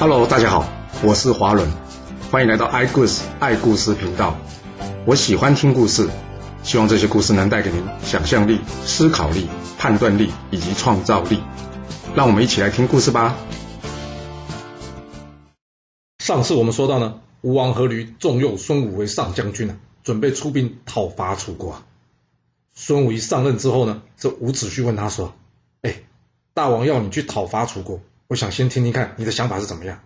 Hello，大家好，我是华伦，欢迎来到爱故事爱故事频道。我喜欢听故事，希望这些故事能带给您想象力、思考力、判断力以及创造力。让我们一起来听故事吧。上次我们说到呢，吴王阖闾重用孙武为上将军啊，准备出兵讨伐楚国。孙武一上任之后呢，这伍子胥问他说：“哎，大王要你去讨伐楚国，我想先听听看你的想法是怎么样。”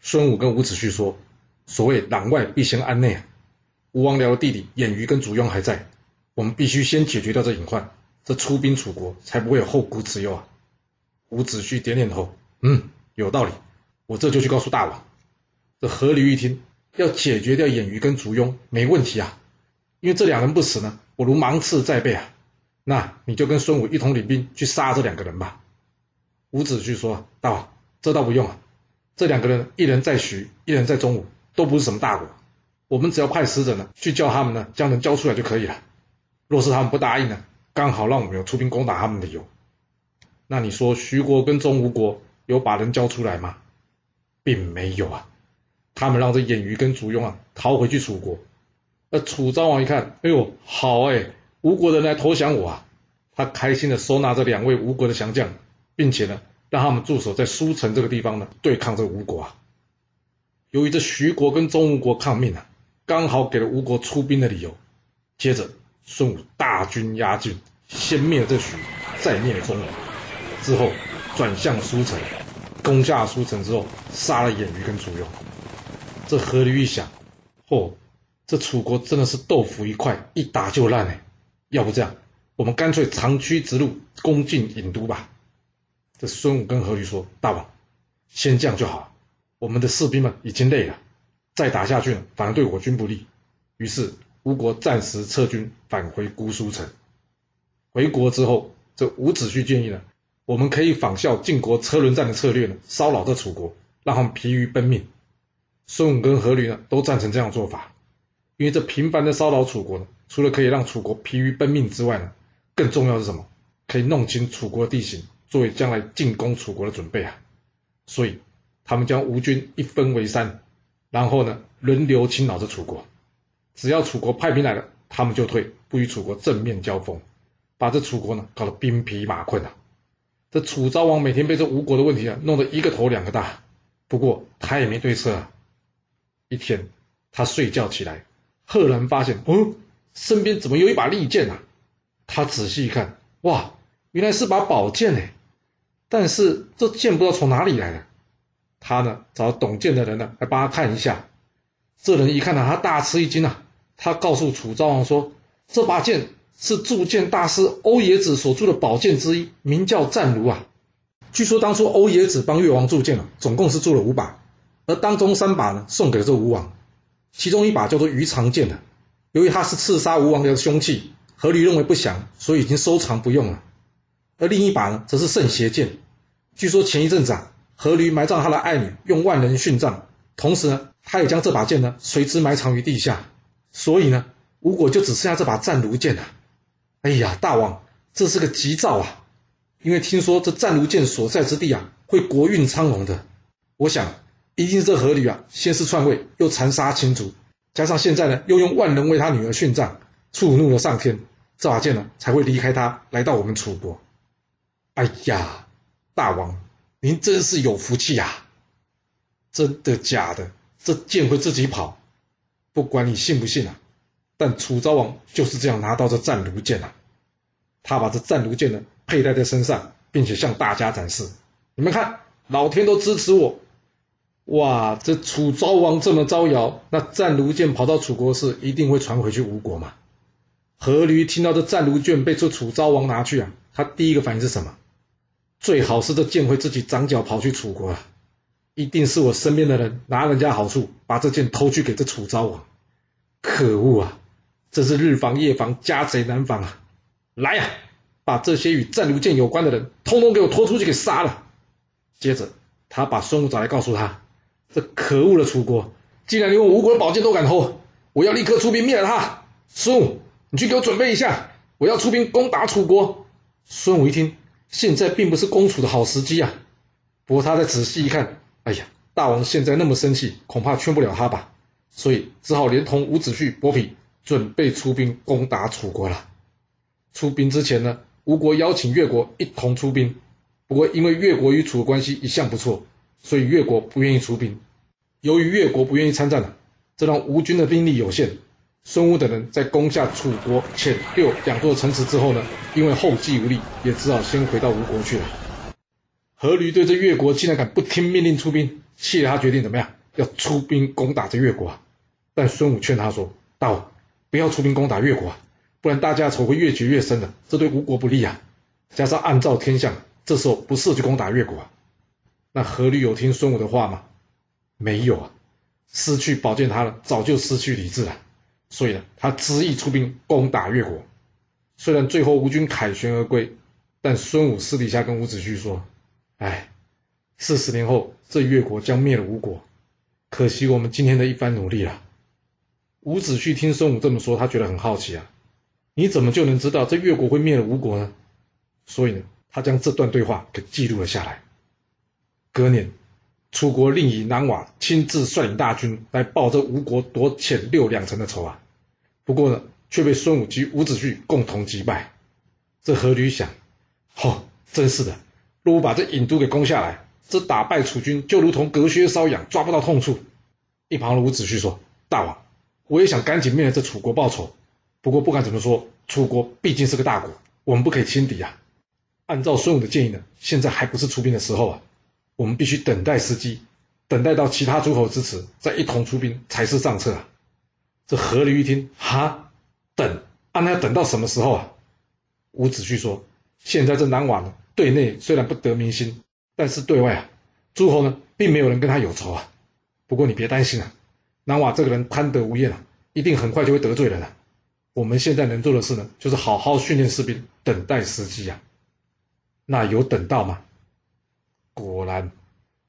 孙武跟伍子胥说：“所谓攘外必先安内啊，吴王僚的弟弟偃瑜跟祖雍还在，我们必须先解决掉这隐患，这出兵楚国才不会有后顾之忧啊。”伍子胥点点头，嗯，有道理，我这就去告诉大王。这阖闾一听，要解决掉偃瑜跟祖雍，没问题啊，因为这两人不死呢。我如芒刺在背啊！那你就跟孙武一同领兵去杀这两个人吧。伍子胥说：“大王，这倒不用啊。这两个人，一人在徐，一人在中武，都不是什么大国。我们只要派使者呢，去叫他们呢，将人交出来就可以了。若是他们不答应呢，刚好让我们有出兵攻打他们的理由。那你说徐国跟中吴国有把人交出来吗？并没有啊。他们让这偃瑜跟祖雍啊逃回去楚国。”那楚昭王一看，哎呦，好哎，吴国人来投降我啊！他开心的收纳这两位吴国的降将，并且呢，让他们驻守在舒城这个地方呢，对抗这吴国啊。由于这徐国跟中吴国抗命啊，刚好给了吴国出兵的理由。接着，孙武大军压境，先灭了这徐，再灭了中吴，之后转向舒城，攻下舒城之后，杀了偃瑜跟祖雍。这阖闾一想，嚯！这楚国真的是豆腐一块，一打就烂哎！要不这样，我们干脆长驱直入，攻进郢都吧。这孙武跟阖闾说：“大王，先降就好。我们的士兵们已经累了，再打下去反而对我军不利。”于是吴国暂时撤军，返回姑苏城。回国之后，这伍子胥建议呢，我们可以仿效晋国车轮战的策略呢，骚扰这楚国，让他们疲于奔命。孙武跟阖闾呢，都赞成这样做法。因为这频繁的骚扰楚国呢，除了可以让楚国疲于奔命之外呢，更重要是什么？可以弄清楚国的地形，作为将来进攻楚国的准备啊。所以他们将吴军一分为三，然后呢轮流侵扰着楚国。只要楚国派兵来了，他们就退，不与楚国正面交锋，把这楚国呢搞得兵疲马困啊。这楚昭王每天被这吴国的问题啊弄得一个头两个大，不过他也没对策啊。一天他睡觉起来。赫然发现，哦，身边怎么有一把利剑啊？他仔细一看，哇，原来是把宝剑呢。但是这剑不知道从哪里来的。他呢，找懂剑的人呢，来帮他看一下。这人一看呢，他大吃一惊啊。他告诉楚昭王说，这把剑是铸剑大师欧冶子所铸的宝剑之一，名叫战卢啊。据说当初欧冶子帮越王铸剑啊，总共是铸了五把，而当中三把呢，送给了这吴王。其中一把叫做鱼肠剑的，由于它是刺杀吴王的凶器，阖闾认为不祥，所以已经收藏不用了。而另一把呢，则是圣邪剑。据说前一阵子啊，阖闾埋葬他的爱女，用万人殉葬，同时呢，他也将这把剑呢随之埋藏于地下。所以呢，吴国就只剩下这把战卢剑了。哎呀，大王，这是个吉兆啊！因为听说这战卢剑所在之地啊，会国运昌隆的。我想。一定是这阖闾啊，先是篡位，又残杀亲族，加上现在呢，又用万人为他女儿殉葬，触怒了上天，这把剑呢才会离开他，来到我们楚国。哎呀，大王，您真是有福气呀！真的假的？这剑会自己跑？不管你信不信啊，但楚昭王就是这样拿到这战卢剑啊。他把这战卢剑呢佩戴在身上，并且向大家展示。你们看，老天都支持我。哇，这楚昭王这么招摇，那战卢剑跑到楚国是，一定会传回去吴国嘛？阖闾听到这战卢剑被这楚昭王拿去啊，他第一个反应是什么？最好是这剑会自己长脚跑去楚国啊！一定是我身边的人拿人家好处，把这剑偷去给这楚昭王。可恶啊！真是日防夜防，家贼难防啊！来呀，把这些与战卢剑有关的人，通通给我拖出去给杀了。接着，他把孙武找来，告诉他。这可恶的楚国，既然连我吴国的宝剑都敢偷，我要立刻出兵灭了他。孙武，你去给我准备一下，我要出兵攻打楚国。孙武一听，现在并不是攻楚的好时机啊。不过他再仔细一看，哎呀，大王现在那么生气，恐怕劝不了他吧，所以只好连同伍子胥、伯嚭准备出兵攻打楚国了。出兵之前呢，吴国邀请越国一同出兵，不过因为越国与楚的关系一向不错，所以越国不愿意出兵。由于越国不愿意参战了，这让吴军的兵力有限。孙武等人在攻下楚国遣六两座城池之后呢，因为后继无力，也只好先回到吴国去了。阖闾对这越国竟然敢不听命令出兵，气得他决定怎么样，要出兵攻打这越国啊！但孙武劝他说：“大王，不要出兵攻打越国啊，不然大家仇会越结越深的，这对吴国不利啊！加上按照天象，这时候不适合去攻打越国啊。”那阖闾有听孙武的话吗？没有啊，失去宝剑他了，早就失去理智了。所以呢，他执意出兵攻打越国。虽然最后吴军凯旋而归，但孙武私底下跟伍子胥说：“哎，四十年后这越国将灭了吴国，可惜我们今天的一番努力了。”伍子胥听孙武这么说，他觉得很好奇啊，你怎么就能知道这越国会灭了吴国呢？所以呢，他将这段对话给记录了下来。隔年。楚国令尹南瓦亲自率领大军来报这吴国夺遣六两城的仇啊，不过呢，却被孙武及伍子胥共同击败。这阖闾想，哦，真是的，若不把这郢都给攻下来，这打败楚军就如同隔靴搔痒，抓不到痛处。一旁的伍子胥说：“大王，我也想赶紧灭了这楚国报仇，不过不管怎么说，楚国毕竟是个大国，我们不可以轻敌啊。按照孙武的建议呢，现在还不是出兵的时候啊。”我们必须等待时机，等待到其他诸侯支持，再一同出兵才是上策啊！这阖闾一听，哈，等，那要等到什么时候啊？伍子胥说：“现在这南瓦呢，对内虽然不得民心，但是对外啊，诸侯呢，并没有人跟他有仇啊。不过你别担心啊，南瓦这个人贪得无厌啊，一定很快就会得罪人了。我们现在能做的事呢，就是好好训练士兵，等待时机啊。那有等到吗？”果然，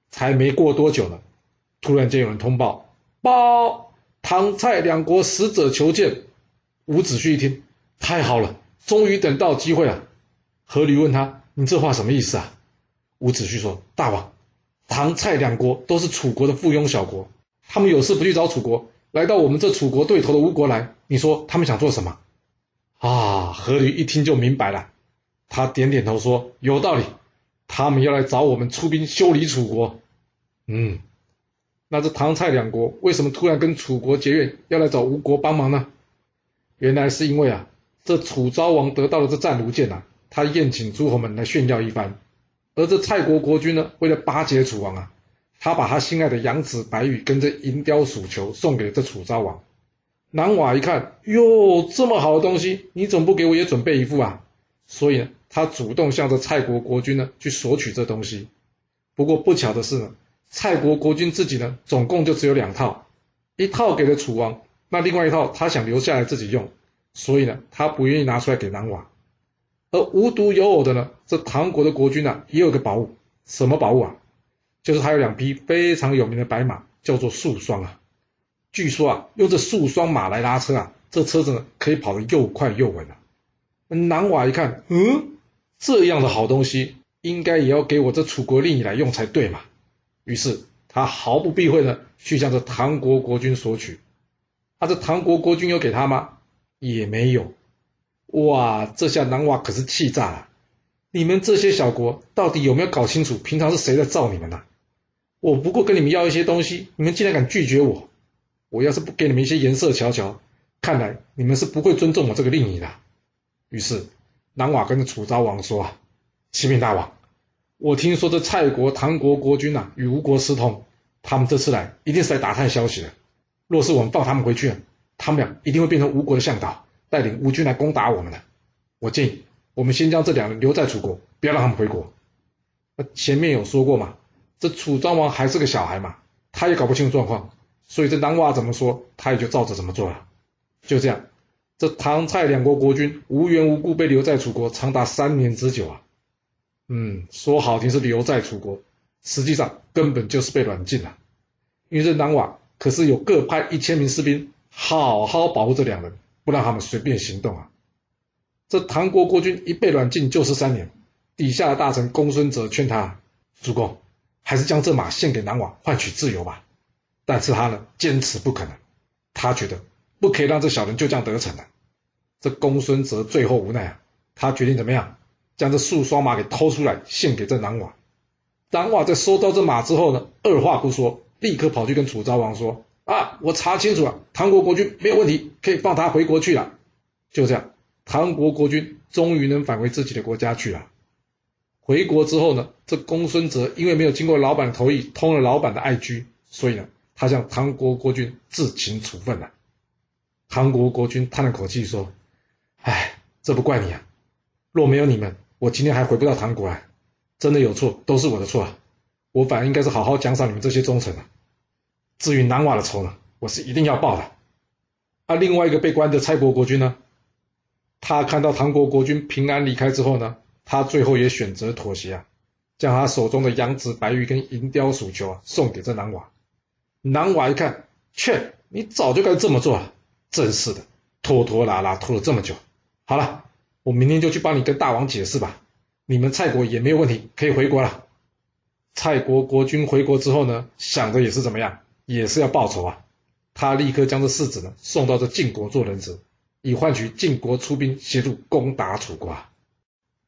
才没过多久呢，突然间有人通报：报唐蔡两国使者求见。伍子胥一听，太好了，终于等到机会了。阖闾问他：“你这话什么意思啊？”伍子胥说：“大王，唐蔡两国都是楚国的附庸小国，他们有事不去找楚国，来到我们这楚国对头的吴国来，你说他们想做什么？”啊，阖闾一听就明白了，他点点头说：“有道理。”他们要来找我们出兵修理楚国，嗯，那这唐蔡两国为什么突然跟楚国结怨，要来找吴国帮忙呢？原来是因为啊，这楚昭王得到了这战卢剑啊，他宴请诸侯们来炫耀一番，而这蔡国国君呢，为了巴结楚王啊，他把他心爱的养子白玉跟这银雕鼠球送给了这楚昭王。南瓦一看，哟，这么好的东西，你总不给我也准备一副啊？所以呢。他主动向着蔡国国君呢去索取这东西，不过不巧的是呢，蔡国国君自己呢总共就只有两套，一套给了楚王，那另外一套他想留下来自己用，所以呢他不愿意拿出来给南瓦。而无独有偶的呢，这唐国的国君呢也有个宝物，什么宝物啊？就是他有两匹非常有名的白马，叫做素双啊。据说啊，用这素双马来拉车啊，这车子呢可以跑得又快又稳啊。南瓦一看，嗯。这样的好东西，应该也要给我这楚国令尹来用才对嘛。于是他毫不避讳的去向这唐国国君索取。他这唐国国君有给他吗？也没有。哇，这下南瓦可是气炸了。你们这些小国到底有没有搞清楚，平常是谁在造你们呢？我不过跟你们要一些东西，你们竟然敢拒绝我。我要是不给你们一些颜色瞧瞧，看来你们是不会尊重我这个令尹的。于是。南瓦跟着楚昭王说：“啊，启禀大王，我听说这蔡国、唐国国君呐与吴国私通，他们这次来一定是来打探消息的。若是我们放他们回去，他们俩一定会变成吴国的向导，带领吴军来攻打我们的。我建议我们先将这两人留在楚国，不要让他们回国。那前面有说过嘛，这楚庄王还是个小孩嘛，他也搞不清楚状况，所以这南瓦怎么说，他也就照着怎么做了。就这样。”这唐蔡两国国君无缘无故被留在楚国长达三年之久啊，嗯，说好听是留在楚国，实际上根本就是被软禁了。因为这南瓦可是有各派一千名士兵，好好保护这两人，不让他们随便行动啊。这唐国国君一被软禁就是三年，底下的大臣公孙哲劝他：主公，还是将这马献给南瓦换取自由吧。但是他呢，坚持不肯了。他觉得不可以让这小人就这样得逞了。这公孙泽最后无奈啊，他决定怎么样，将这素双马给偷出来献给这南瓦。南瓦在收到这马之后呢，二话不说，立刻跑去跟楚昭王说：“啊，我查清楚了，唐国国君没有问题，可以放他回国去了。”就这样，唐国国君终于能返回自己的国家去了。回国之后呢，这公孙泽因为没有经过老板的同意，通了老板的爱居，所以呢，他向唐国国君自请处分了。唐国国君叹了口气说：“哎，这不怪你啊！若没有你们，我今天还回不到唐国来。真的有错，都是我的错啊！我反而应该是好好奖赏你们这些忠臣啊。至于南瓦的仇呢，我是一定要报的。而另外一个被关的蔡国国君呢，他看到唐国国君平安离开之后呢？”他最后也选择妥协啊，将他手中的羊脂白玉跟银雕鼠球啊送给这南瓦。南瓦一看，切，你早就该这么做啊！真是的，拖拖拉拉拖了这么久。好了，我明天就去帮你跟大王解释吧。你们蔡国也没有问题，可以回国了。蔡国国君回国之后呢，想着也是怎么样，也是要报仇啊。他立刻将这世子呢送到这晋国做人质，以换取晋国出兵协助攻打楚国。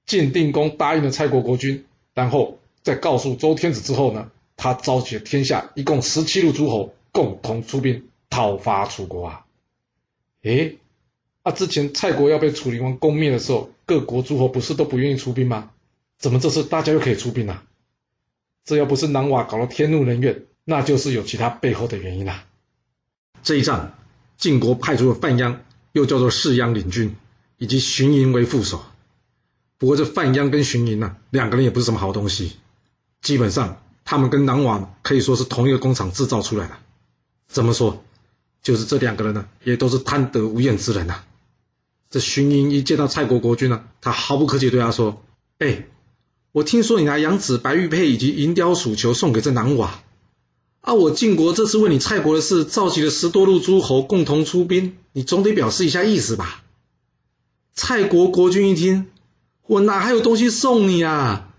晋定公答应了蔡国国君，然后在告诉周天子之后呢，他召集天下一共十七路诸侯，共同出兵讨伐楚国啊！诶，啊，之前蔡国要被楚灵王攻灭的时候，各国诸侯不是都不愿意出兵吗？怎么这次大家又可以出兵了？这要不是南瓦搞了天怒人怨，那就是有其他背后的原因啦。这一仗，晋国派出了范鞅，又叫做士鞅领军，以及荀盈为副手。不过这范鞅跟荀盈呢，两个人也不是什么好东西。基本上，他们跟南瓦可以说是同一个工厂制造出来的。怎么说？就是这两个人呢，也都是贪得无厌之人呐。这荀盈一见到蔡国国君呢，他毫不客气对他说：“哎，我听说你拿羊脂白玉佩以及银雕鼠球送给这男娃，啊，我晋国这次为你蔡国的事，召集了十多路诸侯共同出兵，你总得表示一下意思吧？”蔡国国君一听。我哪还有东西送你啊？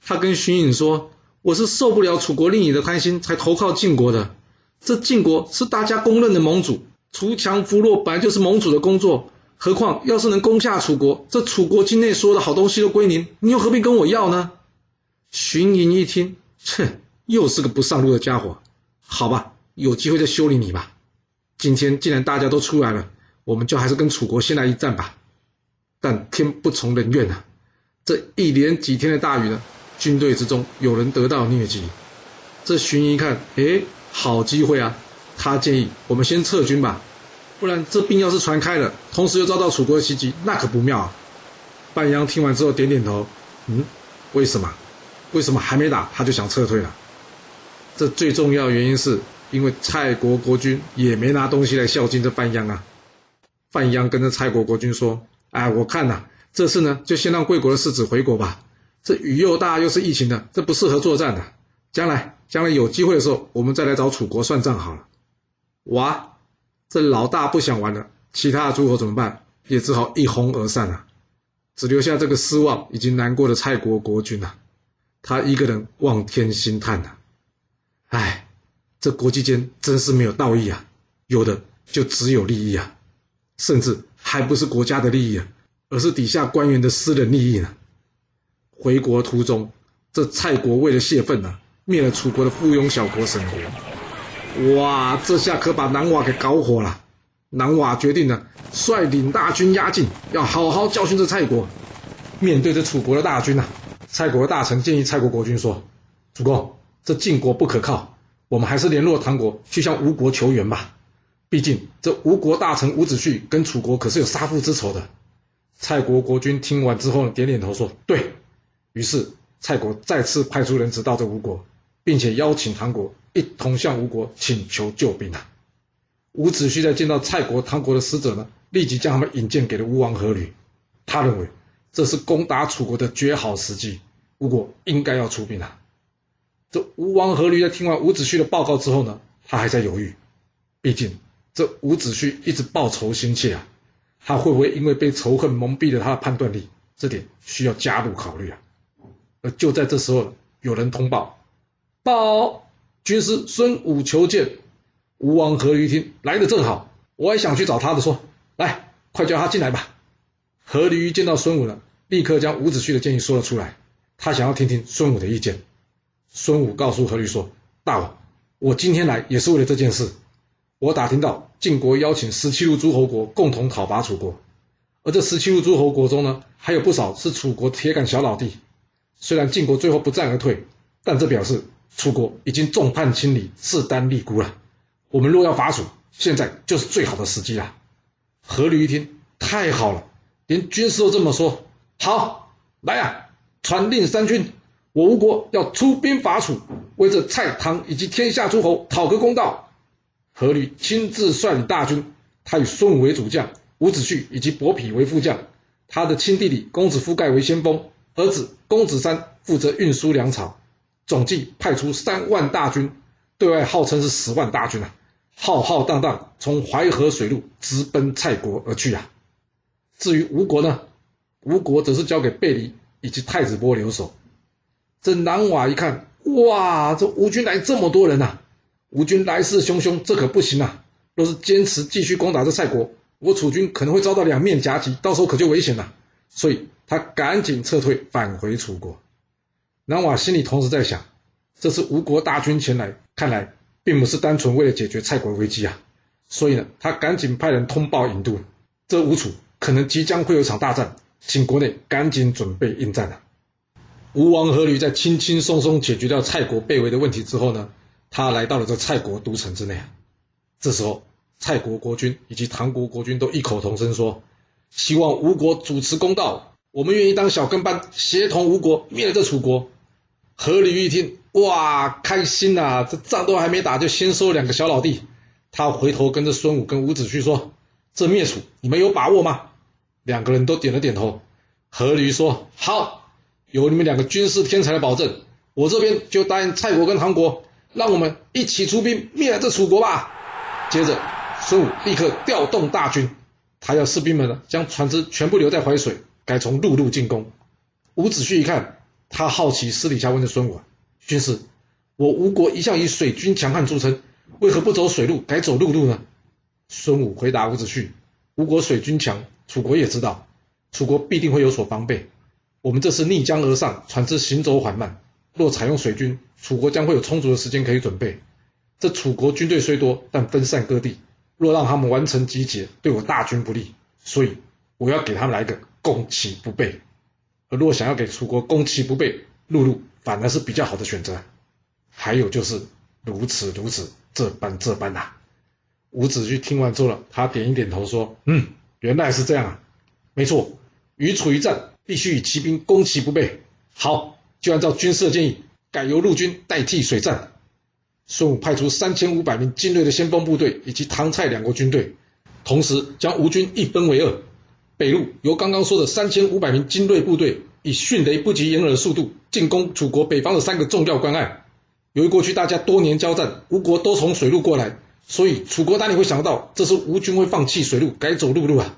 他跟荀颖说：“我是受不了楚国令尹的贪心，才投靠晋国的。这晋国是大家公认的盟主，除强扶弱本来就是盟主的工作。何况要是能攻下楚国，这楚国境内所有的好东西都归您，你又何必跟我要呢？”荀颖一听，切，又是个不上路的家伙。好吧，有机会再修理你吧。今天既然大家都出来了，我们就还是跟楚国先来一战吧。但天不从人愿啊！这一连几天的大雨呢，军队之中有人得到疟疾。这荀一看，哎，好机会啊！他建议我们先撤军吧，不然这病要是传开了，同时又遭到楚国的袭击，那可不妙啊！半阳听完之后点点头，嗯，为什么？为什么还没打他就想撤退了？这最重要原因是因为蔡国国君也没拿东西来孝敬这范鞅啊。范鞅跟着蔡国国君说：“哎，我看呐。”这次呢，就先让贵国的世子回国吧。这雨又大，又是疫情的，这不适合作战的。将来，将来有机会的时候，我们再来找楚国算账好了。哇，这老大不想玩了，其他的诸侯怎么办？也只好一哄而散了，只留下这个失望以及难过的蔡国国君呐。他一个人望天兴叹呐。唉，这国际间真是没有道义啊，有的就只有利益啊，甚至还不是国家的利益啊。而是底下官员的私人利益呢？回国途中，这蔡国为了泄愤呢，灭了楚国的附庸小国沈国。哇，这下可把南瓦给搞火了。南瓦决定呢，率领大军压境，要好好教训这蔡国。面对着楚国的大军呐，蔡国的大臣建议蔡国国君说：“主公，这晋国不可靠，我们还是联络唐国，去向吴国求援吧。毕竟这吴国大臣伍子胥跟楚国可是有杀父之仇的。”蔡国国君听完之后，点点头说：“对。”于是蔡国再次派出人质到这吴国，并且邀请唐国一同向吴国请求救兵啊。伍子胥在见到蔡国、唐国的使者呢，立即将他们引荐给了吴王阖闾。他认为这是攻打楚国的绝好时机，吴国应该要出兵啊。这吴王阖闾在听完伍子胥的报告之后呢，他还在犹豫，毕竟这伍子胥一直报仇心切啊。他会不会因为被仇恨蒙蔽了他的判断力？这点需要加入考虑啊。而就在这时候，有人通报，报，军师孙武求见。吴王阖闾听，来的正好，我还想去找他的，说，来，快叫他进来吧。阖闾见到孙武呢，立刻将伍子胥的建议说了出来，他想要听听孙武的意见。孙武告诉阖闾说，大王，我今天来也是为了这件事。我打听到晋国邀请十七路诸侯国共同讨伐楚国，而这十七路诸侯国中呢，还有不少是楚国铁杆小老弟。虽然晋国最后不战而退，但这表示楚国已经众叛亲离、势单力孤了。我们若要伐楚，现在就是最好的时机了。阖闾一听，太好了，连军师都这么说。好，来呀，传令三军，我吴国要出兵伐楚，为这蔡唐以及天下诸侯讨个公道。阖闾亲自率领大军，他以孙武为主将，伍子胥以及伯嚭为副将，他的亲弟弟公子夫盖为先锋，儿子公子山负责运输粮草，总计派出三万大军，对外号称是十万大军啊，浩浩荡荡从淮河水路直奔蔡国而去啊。至于吴国呢，吴国则是交给贝离以及太子波留守。这南瓦一看，哇，这吴军来这么多人呐！吴军来势汹汹，这可不行啊！若是坚持继续攻打这蔡国，我楚军可能会遭到两面夹击，到时候可就危险了。所以他赶紧撤退，返回楚国。南瓦心里同时在想：这次吴国大军前来，看来并不是单纯为了解决蔡国危机啊！所以呢，他赶紧派人通报郢都，这吴楚可能即将会有场大战，请国内赶紧准备应战啊！吴王阖闾在轻轻松松解决掉蔡国被围的问题之后呢？他来到了这蔡国都城之内，这时候蔡国国君以及唐国国君都异口同声说：“希望吴国主持公道，我们愿意当小跟班，协同吴国灭了这楚国。”阖闾一听，哇，开心呐！这仗都还没打，就先收两个小老弟。他回头跟着孙武跟伍子胥说：“这灭楚，你们有把握吗？”两个人都点了点头。阖闾说：“好，有你们两个军事天才的保证，我这边就答应蔡国跟韩国。”让我们一起出兵灭了这楚国吧。接着，孙武立刻调动大军，他要士兵们呢将船只全部留在淮水，改从陆路进攻。伍子胥一看，他好奇，私底下问着孙武：“军师，我吴国一向以水军强悍著称，为何不走水路，改走陆路呢？”孙武回答伍子胥：“吴国水军强，楚国也知道，楚国必定会有所防备。我们这次逆江而上，船只行走缓慢。”若采用水军，楚国将会有充足的时间可以准备。这楚国军队虽多，但分散各地，若让他们完成集结，对我大军不利。所以我要给他们来个攻其不备。而若想要给楚国攻其不备，陆路反而是比较好的选择。还有就是如此如此，这般这般呐。伍子胥听完之后了，他点一点头说：“嗯，原来是这样啊，没错，与楚一战，必须以骑兵攻其不备。好。”就按照军师的建议，改由陆军代替水战。孙武派出三千五百名精锐的先锋部队以及唐蔡两国军队，同时将吴军一分为二。北路由刚刚说的三千五百名精锐部队，以迅雷不及掩耳的速度进攻楚国北方的三个重要关隘。由于过去大家多年交战，吴国都从水路过来，所以楚国哪里会想到这次吴军会放弃水路，改走陆路啊？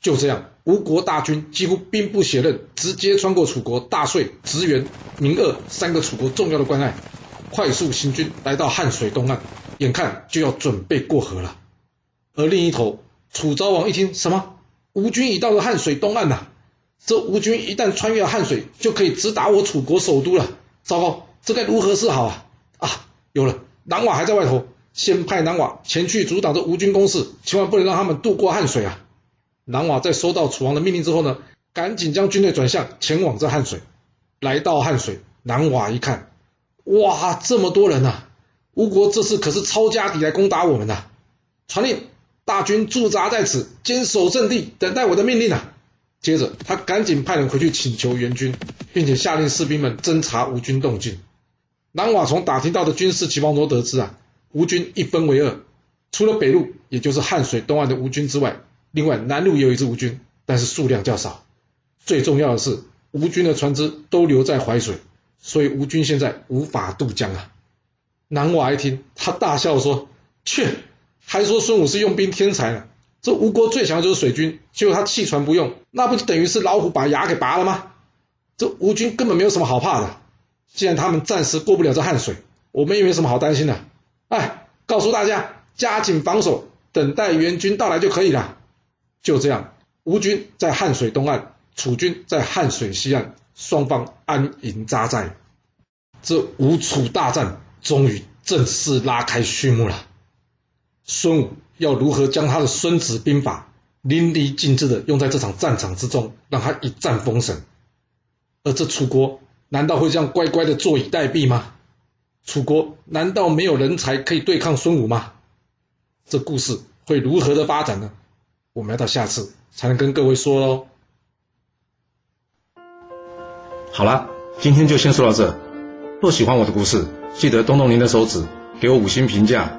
就这样，吴国大军几乎兵不血刃，直接穿过楚国大遂、直原、明鄂三个楚国重要的关隘，快速行军来到汉水东岸，眼看就要准备过河了。而另一头，楚昭王一听，什么？吴军已到了汉水东岸呐！这吴军一旦穿越汉水，就可以直达我楚国首都了。糟糕，这该如何是好啊？啊，有了，南瓦还在外头，先派南瓦前去阻挡这吴军攻势，千万不能让他们渡过汉水啊！南瓦在收到楚王的命令之后呢，赶紧将军队转向前往这汉水。来到汉水，南瓦一看，哇，这么多人呐！吴国这次可是抄家底来攻打我们呐！传令，大军驻扎在此，坚守阵地，等待我的命令啊！接着，他赶紧派人回去请求援军，并且下令士兵们侦查吴军动静。南瓦从打听到的军事情报中得知啊，吴军一分为二，除了北路，也就是汉水东岸的吴军之外。另外，南路也有一支吴军，但是数量较少。最重要的是，吴军的船只都留在淮水，所以吴军现在无法渡江啊。南瓦一听，他大笑说：“切，还说孙武是用兵天才呢？这吴国最强的就是水军，结果他弃船不用，那不就等于是老虎把牙给拔了吗？这吴军根本没有什么好怕的。既然他们暂时过不了这汉水，我们也没什么好担心的。哎，告诉大家，加紧防守，等待援军到来就可以了。就这样，吴军在汉水东岸，楚军在汉水西岸，双方安营扎寨。这吴楚大战终于正式拉开序幕了。孙武要如何将他的《孙子兵法》淋漓尽致的用在这场战场之中，让他一战封神？而这楚国难道会这样乖乖的坐以待毙吗？楚国难道没有人才可以对抗孙武吗？这故事会如何的发展呢？我们要到下次才能跟各位说喽。好了，今天就先说到这。若喜欢我的故事，记得动动您的手指，给我五星评价，